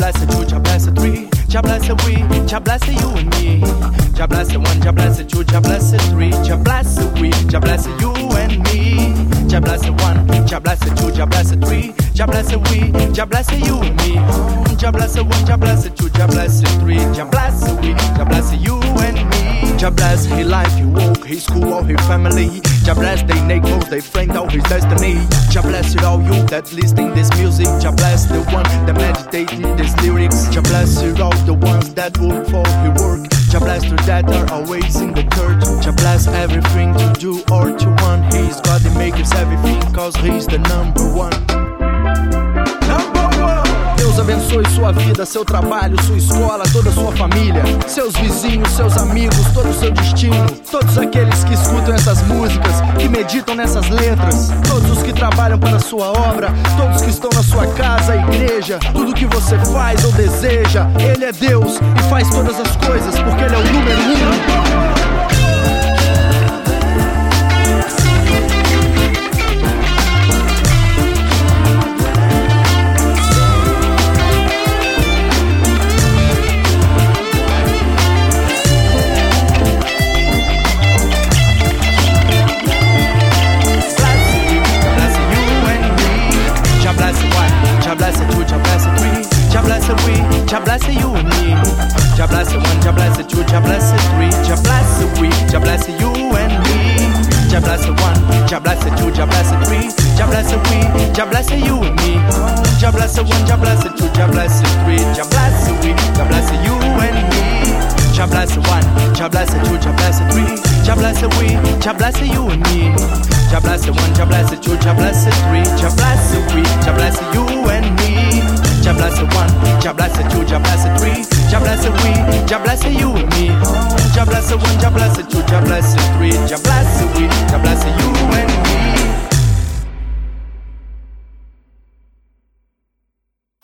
bless it, you, Jah bless it, three. Jah bless it, we. Jah bless it, you and me. Jah bless it, one. Jah bless it, two. Jah bless it, three. Jah bless it, we. Jah bless it, you and me. Jah bless it, one. Jah bless it, two. Jah bless it, three. Jah bless it, we. Jah bless it, you and me. Jah bless it, one. Jah bless it, two. Jah bless it, three. Jah bless it, we. Jah bless it, you and me. Jah bless his life, he work, his school, all his family. Jah bless they neighbors, they friend, all his destiny. Jah bless it all you that listening this music. Jah bless the one that meditating these lyrics. Jah bless it all the ones that work for his work. Jah bless the that are always in the church. Jah bless everything to do or to want. He's God that makes everything, cause he's the number one. Abençoe sua vida, seu trabalho, sua escola, toda sua família, seus vizinhos, seus amigos, todo o seu destino, todos aqueles que escutam essas músicas, que meditam nessas letras, todos os que trabalham para a sua obra, todos que estão na sua casa, igreja, tudo que você faz ou deseja, Ele é Deus e faz todas as coisas, porque Ele é o número um. Jah bless you and me. Jah bless one, Jah bless two, Jah bless three, Jah bless we, Jah bless you and me. Jah bless one, Jah bless two, Jah bless three, Jah bless we, Jah bless you and me. Jah bless one, Jah bless two, Jah bless three, Jah bless we, Jah bless you and me. Jah bless one, Jah bless two, Jah bless three, Jah bless we, Jah bless you and me. Jah bless one, Jah bless two, Jah bless it two, Jah bless it three, Jah bless it we, Jah bless it you and me. Jah bless it one, Jah bless it two, Jah bless it three, Jah bless it we, Jah bless it you and